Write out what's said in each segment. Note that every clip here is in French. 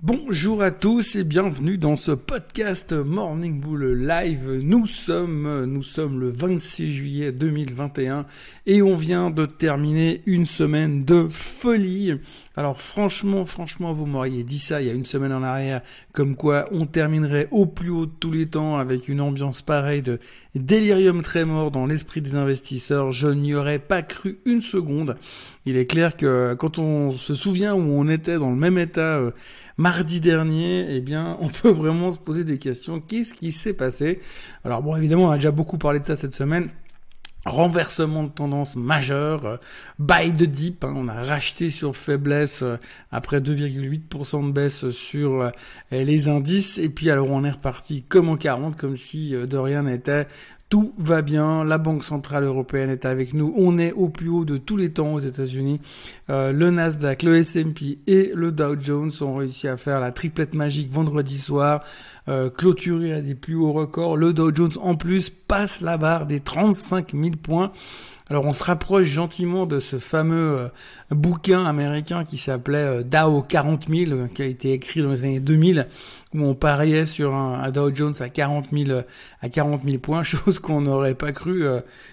Bonjour à tous et bienvenue dans ce podcast Morning Bull Live. Nous sommes, nous sommes le 26 juillet 2021 et on vient de terminer une semaine de folie. Alors franchement, franchement, vous m'auriez dit ça il y a une semaine en arrière, comme quoi on terminerait au plus haut de tous les temps avec une ambiance pareille de délirium très mort dans l'esprit des investisseurs. Je n'y aurais pas cru une seconde. Il est clair que quand on se souvient où on était dans le même état euh, mardi dernier, eh bien, on peut vraiment se poser des questions. Qu'est-ce qui s'est passé? Alors bon, évidemment, on a déjà beaucoup parlé de ça cette semaine. Renversement de tendance majeur, euh, buy de deep, hein, on a racheté sur faiblesse euh, après 2,8% de baisse sur les indices, et puis alors on est reparti comme en 40, comme si de rien n'était, tout va bien, la Banque Centrale Européenne est avec nous, on est au plus haut de tous les temps aux États-Unis. Euh, le Nasdaq, le S&P et le Dow Jones ont réussi à faire la triplette magique vendredi soir, euh, à des plus hauts records. Le Dow Jones en plus passe la barre des 35 000 points. Alors on se rapproche gentiment de ce fameux euh, bouquin américain qui s'appelait euh, Dow 40 000, euh, qui a été écrit dans les années 2000, où on pariait sur un, Dow Jones à 40 000, à 40 000 points, chose qu'on n'aurait pas cru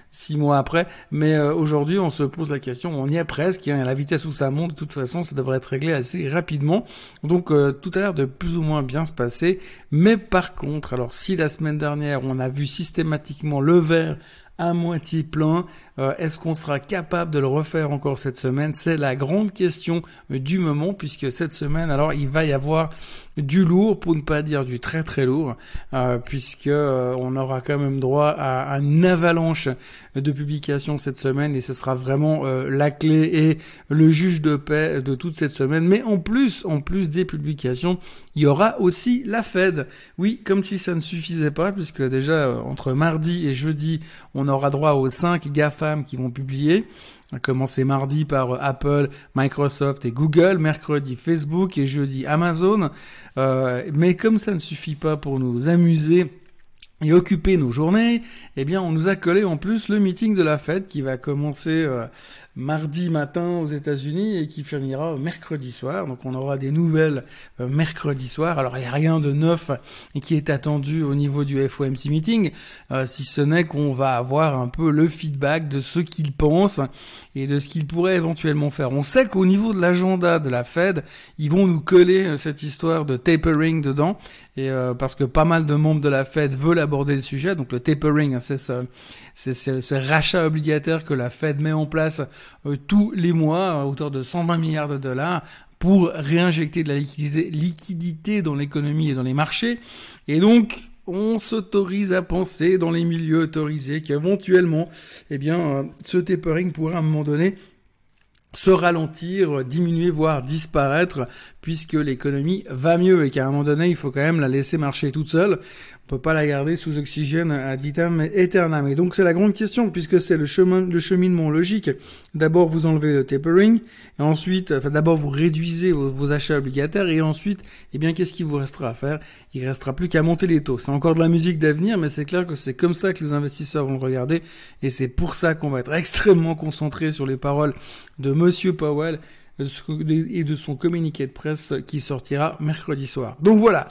six mois après. Mais aujourd'hui, on se pose la question, on y est presque, hein, la vitesse où ça monte, de toute façon, ça devrait être réglé assez rapidement. Donc tout a l'air de plus ou moins bien se passer. Mais par contre, alors si la semaine dernière, on a vu systématiquement le vert à moitié plein. Euh, est-ce qu'on sera capable de le refaire encore cette semaine? C'est la grande question du moment puisque cette semaine, alors il va y avoir du lourd pour ne pas dire du très très lourd euh, puisque euh, on aura quand même droit à, une avalanche de publications cette semaine et ce sera vraiment la clé et le juge de paix de toute cette semaine. Mais en plus, en plus des publications, il y aura aussi la Fed. Oui, comme si ça ne suffisait pas puisque déjà entre mardi et jeudi, on aura droit aux 5 GAFAM qui vont publier. On commencer mardi par euh, Apple, Microsoft et Google, mercredi Facebook et jeudi Amazon. Euh, mais comme ça ne suffit pas pour nous amuser et occuper nos journées, eh bien, on nous a collé en plus le meeting de la fête qui va commencer euh, mardi matin aux États-Unis et qui finira mercredi soir. Donc, on aura des nouvelles euh, mercredi soir. Alors, il n'y a rien de neuf qui est attendu au niveau du FOMC meeting, euh, si ce n'est qu'on va avoir un peu le feedback de ce qu'ils pensent et de ce qu'ils pourraient éventuellement faire. On sait qu'au niveau de l'agenda de la Fed, ils vont nous coller cette histoire de tapering dedans et parce que pas mal de membres de la Fed veulent aborder le sujet. Donc, le tapering, hein, c'est ce, rachat obligataire que la Fed met en place euh, tous les mois à hauteur de 120 milliards de dollars pour réinjecter de la liquidité, liquidité dans l'économie et dans les marchés. Et donc, on s'autorise à penser dans les milieux autorisés qu'éventuellement, eh bien, euh, ce tapering pourrait à un moment donné se ralentir, diminuer, voire disparaître, puisque l'économie va mieux et qu'à un moment donné, il faut quand même la laisser marcher toute seule. On peut pas la garder sous oxygène ad vitam aeternam. Et donc c'est la grande question, puisque c'est le chemin, le cheminement logique. D'abord, vous enlevez le tapering, et ensuite, enfin, d'abord, vous réduisez vos, achats obligataires, et ensuite, eh bien, qu'est-ce qu'il vous restera à faire? Il restera plus qu'à monter les taux. C'est encore de la musique d'avenir, mais c'est clair que c'est comme ça que les investisseurs vont regarder, et c'est pour ça qu'on va être extrêmement concentré sur les paroles de Monsieur Powell et de son communiqué de presse qui sortira mercredi soir. Donc voilà.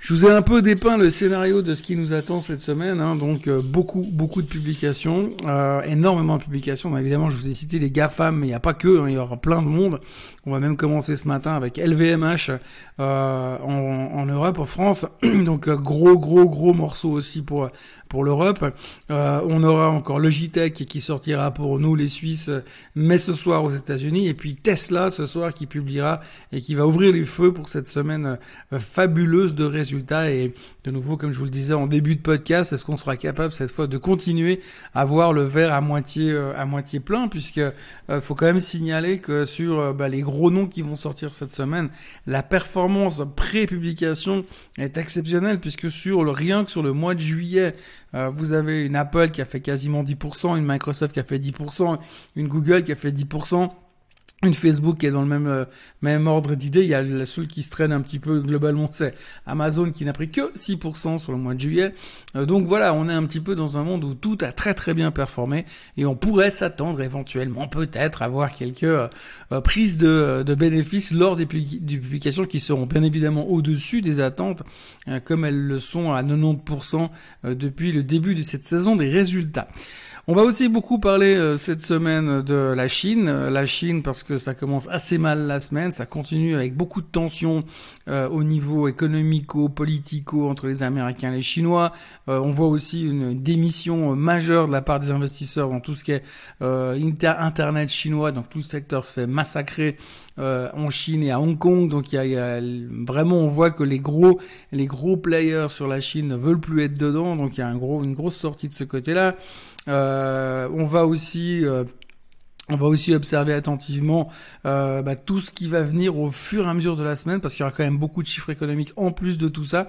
Je vous ai un peu dépeint le scénario de ce qui nous attend cette semaine, hein, donc euh, beaucoup beaucoup de publications, euh, énormément de publications. évidemment, je vous ai cité les GAFAM, mais il n'y a pas que, hein, il y aura plein de monde. On va même commencer ce matin avec LVMH euh, en, en, Europe, en France, donc gros gros gros morceau aussi pour pour l'Europe. on aura encore Logitech qui sortira pour nous les Suisses, mais ce soir aux États-Unis, et puis Tesla ce soir qui publiera et qui va ouvrir les feux pour cette semaine fabuleuse de résultats et de nouveau, comme je vous le disais en début de podcast, est-ce qu'on sera capable cette fois de continuer à voir le verre à moitié euh, à moitié plein, puisque euh, faut quand même signaler que sur euh, bah, les gros noms qui vont sortir cette semaine, la performance pré-publication est exceptionnelle, puisque sur le rien que sur le mois de juillet, vous avez une Apple qui a fait quasiment 10%, une Microsoft qui a fait 10%, une Google qui a fait 10%. Une Facebook qui est dans le même euh, même ordre d'idée. Il y a la seule qui se traîne un petit peu globalement, c'est Amazon qui n'a pris que 6% sur le mois de juillet. Euh, donc voilà, on est un petit peu dans un monde où tout a très très bien performé et on pourrait s'attendre éventuellement peut-être à voir quelques euh, prises de, de, bénéfices lors des, publications qui seront bien évidemment au-dessus des attentes, comme elles le sont à 90% depuis le début de cette saison des résultats. On va aussi beaucoup parler euh, cette semaine de la Chine. Euh, la Chine parce que ça commence assez mal la semaine, ça continue avec beaucoup de tensions euh, au niveau économico, politico entre les Américains et les Chinois. on voit aussi une démission majeure de la part des investisseurs dans tout ce qui est Internet chinois, donc tout le secteur se fait massacrer en Chine et à Hong Kong. Donc il y a, vraiment, on voit que les gros, les gros players sur la Chine ne veulent plus être dedans. Donc il y a un gros, une grosse sortie de ce côté-là. Euh, on va aussi euh, on va aussi observer attentivement euh, bah, tout ce qui va venir au fur et à mesure de la semaine, parce qu'il y aura quand même beaucoup de chiffres économiques en plus de tout ça.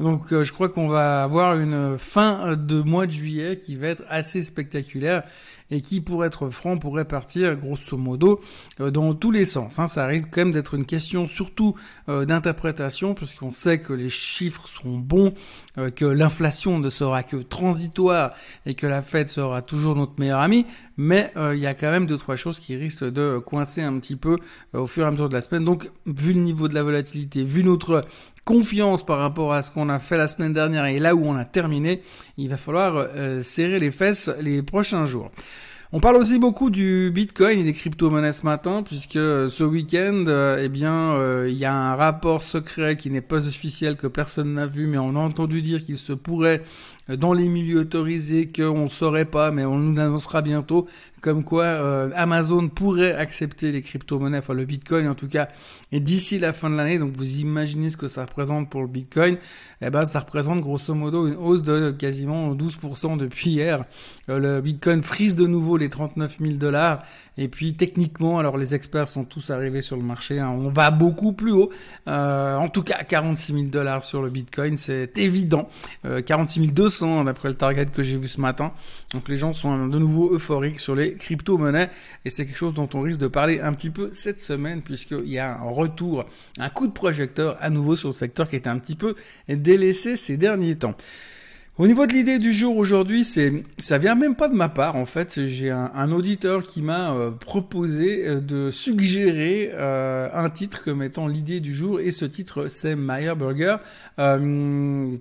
Donc je crois qu'on va avoir une fin de mois de juillet qui va être assez spectaculaire et qui, pour être franc, pourrait partir grosso modo euh, dans tous les sens. Hein. Ça risque quand même d'être une question surtout euh, d'interprétation, puisqu'on sait que les chiffres sont bons, euh, que l'inflation ne sera que transitoire et que la Fed sera toujours notre meilleur ami, mais il y a quand même deux trois choses qui risquent de coincer un petit peu au fur et à mesure de la semaine. Donc, vu le niveau de la volatilité, vu notre confiance par rapport à ce qu'on a fait la semaine dernière et là où on a terminé, il va falloir serrer les fesses les prochains jours. On parle aussi beaucoup du Bitcoin et des crypto-monnaies ce matin, puisque euh, ce week-end, euh, eh bien, euh, il y a un rapport secret qui n'est pas officiel, que personne n'a vu, mais on a entendu dire qu'il se pourrait dans les milieux autorisés qu'on ne saurait pas, mais on nous annoncera bientôt, comme quoi Amazon pourrait accepter les crypto-monnaies, enfin le Bitcoin en tout cas, et d'ici la fin de l'année, donc vous imaginez ce que ça représente pour le Bitcoin, eh ben ça représente grosso modo une hausse de quasiment 12% depuis hier. Le Bitcoin frise de nouveau les 39 000 dollars, et puis techniquement, alors les experts sont tous arrivés sur le marché, hein, on va beaucoup plus haut, euh, en tout cas 46 000 dollars sur le Bitcoin, c'est évident, 46 200 d'après le target que j'ai vu ce matin. Donc les gens sont de nouveau euphoriques sur les crypto-monnaies. Et c'est quelque chose dont on risque de parler un petit peu cette semaine puisqu'il y a un retour, un coup de projecteur à nouveau sur le secteur qui était un petit peu délaissé ces derniers temps. Au niveau de l'idée du jour aujourd'hui, c'est ça vient même pas de ma part en fait. J'ai un, auditeur qui m'a euh, proposé euh, de suggérer euh, un titre comme étant l'idée du jour et ce titre c'est Meyer Burger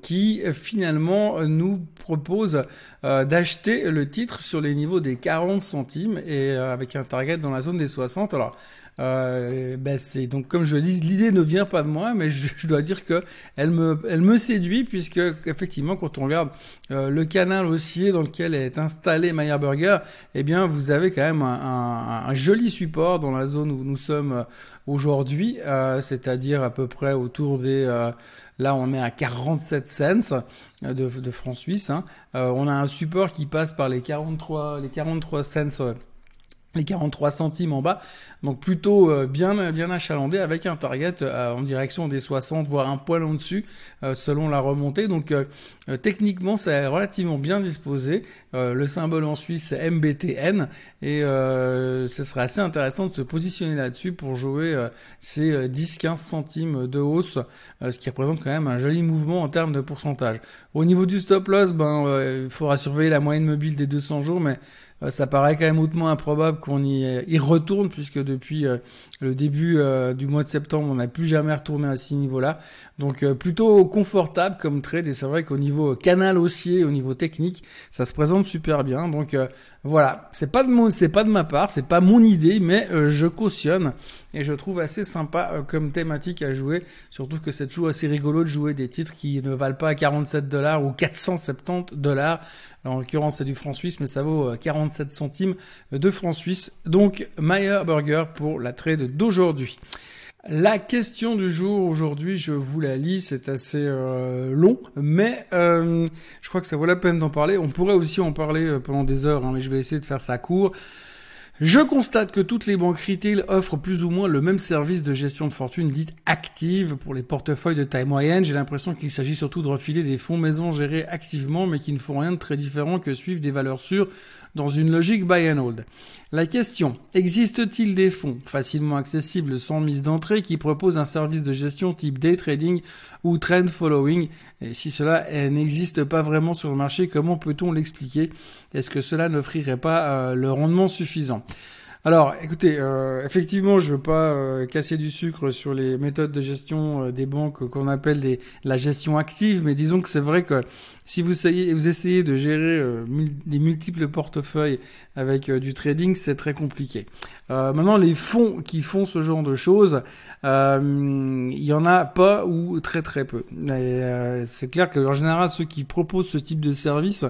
qui finalement nous propose d'acheter le titre sur les niveaux des 40 centimes et avec un target dans la zone des 60. Alors euh, ben c'est donc comme je le dis, l'idée ne vient pas de moi, mais je, dois dire que elle me, elle me séduit puisque effectivement quand on regarde euh, le canal haussier dans lequel est installé Meyer Burger, eh bien vous avez quand même un, joli support dans la zone où nous sommes euh, aujourd'hui, euh, c'est-à-dire à peu près autour des Là, on est à 47 cents de, de francs suisses. Hein. on a un support qui passe par les 43, les 43 cents les 43 centimes en bas, donc plutôt euh, bien bien achalandé avec un target euh, en direction des 60 voire un poil en dessus euh, selon la remontée. Donc techniquement c'est relativement bien disposé. le symbole en Suisse c'est MBTN et ce serait assez intéressant de se positionner là-dessus pour jouer ces 10-15 centimes de hausse, ce qui représente quand même un joli mouvement en termes de pourcentage. Au niveau du stop loss, ben il faudra surveiller la moyenne mobile des 200 jours, mais ça paraît quand même hautement improbable qu'on y, y, retourne puisque depuis euh, le début euh, du mois de septembre, on n'a plus jamais retourné à ce niveau-là. Donc plutôt confortable comme trade et c'est vrai qu'au niveau canal haussier, au niveau technique, ça se présente super bien. Donc voilà, c'est pas de mon, c'est pas de ma part, c'est pas mon idée, mais je cautionne et je trouve assez sympa comme thématique à jouer. Surtout que c'est toujours assez rigolo de jouer des titres qui ne valent pas 47 dollars ou 470 dollars. En l'occurrence, c'est du franc suisse, mais ça vaut 47 centimes de francs suisse. Donc, Meyer Burger pour la trade d'aujourd'hui. La question du jour aujourd'hui, je vous la lis, c'est assez euh, long, mais euh, je crois que ça vaut la peine d'en parler. On pourrait aussi en parler euh, pendant des heures, hein, mais je vais essayer de faire ça court. Je constate que toutes les banques retail offrent plus ou moins le même service de gestion de fortune dite active pour les portefeuilles de taille moyenne. J'ai l'impression qu'il s'agit surtout de refiler des fonds maison gérés activement mais qui ne font rien de très différent que suivre des valeurs sûres dans une logique buy and hold. La question, existe-t-il des fonds facilement accessibles sans mise d'entrée qui proposent un service de gestion type day trading ou trend following? Et si cela n'existe pas vraiment sur le marché, comment peut-on l'expliquer? Est-ce que cela n'offrirait pas euh, le rendement suffisant? Alors, écoutez, euh, effectivement, je veux pas euh, casser du sucre sur les méthodes de gestion euh, des banques qu'on appelle la gestion active, mais disons que c'est vrai que si vous essayez, de gérer des multiples portefeuilles avec du trading, c'est très compliqué. maintenant, les fonds qui font ce genre de choses, il y en a pas ou très très peu. c'est clair que en général, ceux qui proposent ce type de service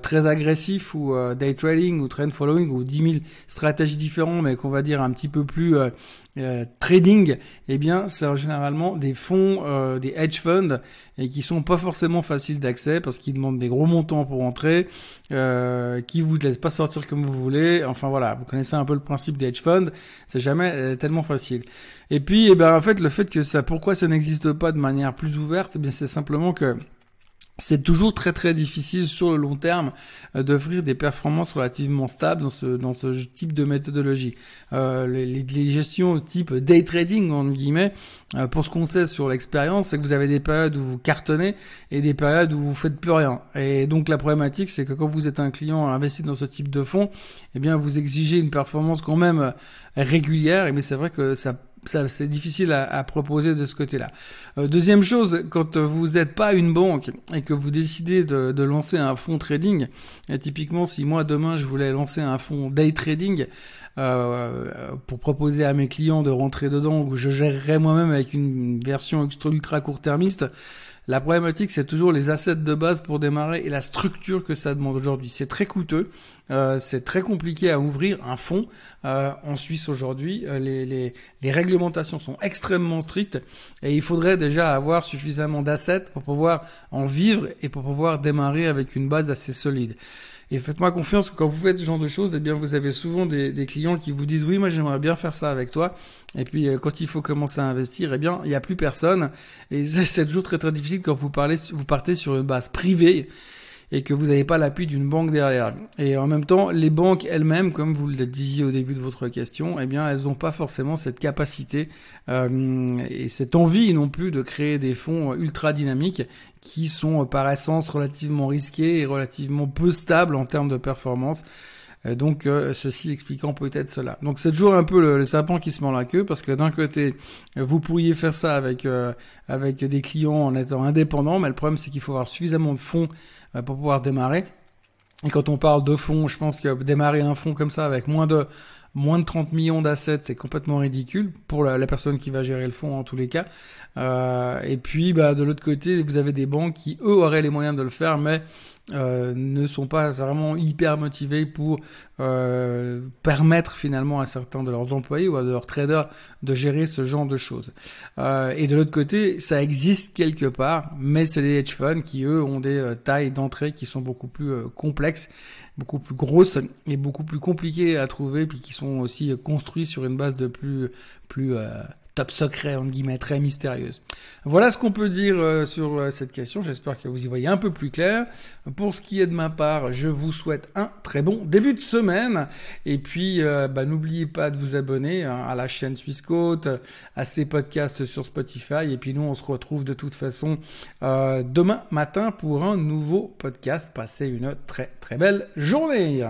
très agressif ou day trading ou trend following ou 10 000 stratégies différents, mais qu'on va dire un petit peu plus euh, euh, trading, eh bien, c'est généralement des fonds, euh, des hedge funds, et qui sont pas forcément faciles d'accès parce qu'ils demandent des gros montants pour entrer, euh, qui vous laissent pas sortir comme vous voulez. Enfin voilà, vous connaissez un peu le principe des hedge funds, c'est jamais tellement facile. Et puis, eh ben, en fait, le fait que ça, pourquoi ça n'existe pas de manière plus ouverte, eh bien, c'est simplement que c'est toujours très très difficile sur le long terme euh, d'offrir des performances relativement stables dans ce, dans ce type de méthodologie. Euh, les, les, gestions type day trading, entre guillemets, euh, pour ce qu'on sait sur l'expérience, c'est que vous avez des périodes où vous cartonnez et des périodes où vous faites plus rien. Et donc la problématique, c'est que quand vous êtes un client investi dans ce type de fonds, eh bien vous exigez une performance quand même euh, régulière, mais c'est vrai que ça c'est difficile à, proposer de ce côté-là. Euh, deuxième chose, quand vous n'êtes pas une banque et que vous décidez de, lancer un fonds trading, et typiquement si moi demain je voulais lancer un fonds day trading euh, pour proposer à mes clients de rentrer dedans, ou je gérerais moi-même avec une version ultra, ultra court-termiste, la problématique, c'est toujours les assets de base pour démarrer et la structure que ça demande aujourd'hui. C'est très coûteux, euh, c'est très compliqué à ouvrir un fonds. Euh, en Suisse aujourd'hui, euh, les, les, les, réglementations sont extrêmement strictes et il faudrait déjà avoir suffisamment d'assets pour pouvoir en vivre et pour pouvoir démarrer avec une base assez solide. Et faites-moi confiance que quand vous faites ce genre de choses, eh bien, vous avez souvent des, clients qui vous disent oui, moi j'aimerais bien faire ça avec toi. Et puis euh, quand il faut commencer à investir, eh bien, il n'y a plus personne. Et c'est toujours très très difficile quand vous parlez, vous partez sur une base privée et que vous n'avez pas l'appui d'une banque derrière. Et en même temps, les banques elles-mêmes, comme vous le disiez au début de votre question, eh bien, elles n'ont pas forcément cette capacité euh, et cette envie non plus de créer des fonds ultra dynamiques qui sont par essence relativement risqués et relativement peu stables en termes de performance. Euh, donc euh, ceci expliquant peut-être cela. Donc c'est toujours un peu le, serpent qui se mord la queue parce que d'un côté vous pourriez faire ça avec euh, avec des clients en étant indépendant, mais le problème c'est qu'il faut avoir suffisamment de fonds pour pouvoir démarrer. Et quand on parle de fonds, je pense que démarrer un fonds comme ça avec moins de moins de 30 millions d'assets, c'est complètement ridicule pour la, personne qui va gérer le fonds en tous les cas. Euh, et puis, bah, de l'autre côté, vous avez des banques qui, eux, auraient les moyens de le faire, mais euh, ne sont pas vraiment hyper motivés pour euh, permettre finalement à certains de leurs employés ou à leurs traders de gérer ce genre de choses. Euh, et de l'autre côté, ça existe quelque part, mais c'est des hedge funds qui, eux, ont des euh, tailles d'entrée qui sont beaucoup plus euh, complexes beaucoup plus grosses et beaucoup plus compliquées à trouver, puis qui sont aussi construits sur une base de plus, plus euh, top secret, en guillemets, très mystérieuse. Voilà ce qu'on peut dire euh, sur euh, cette question. J'espère que vous y voyez un peu plus clair. Pour ce qui est de ma part, je vous souhaite un très bon début de semaine. Et puis, bah, n'oubliez pas de vous abonner hein, à la chaîne Suisse à ces podcasts sur Spotify. Et puis nous, on se retrouve de toute façon demain matin pour un nouveau podcast. Passez une très très belle journée.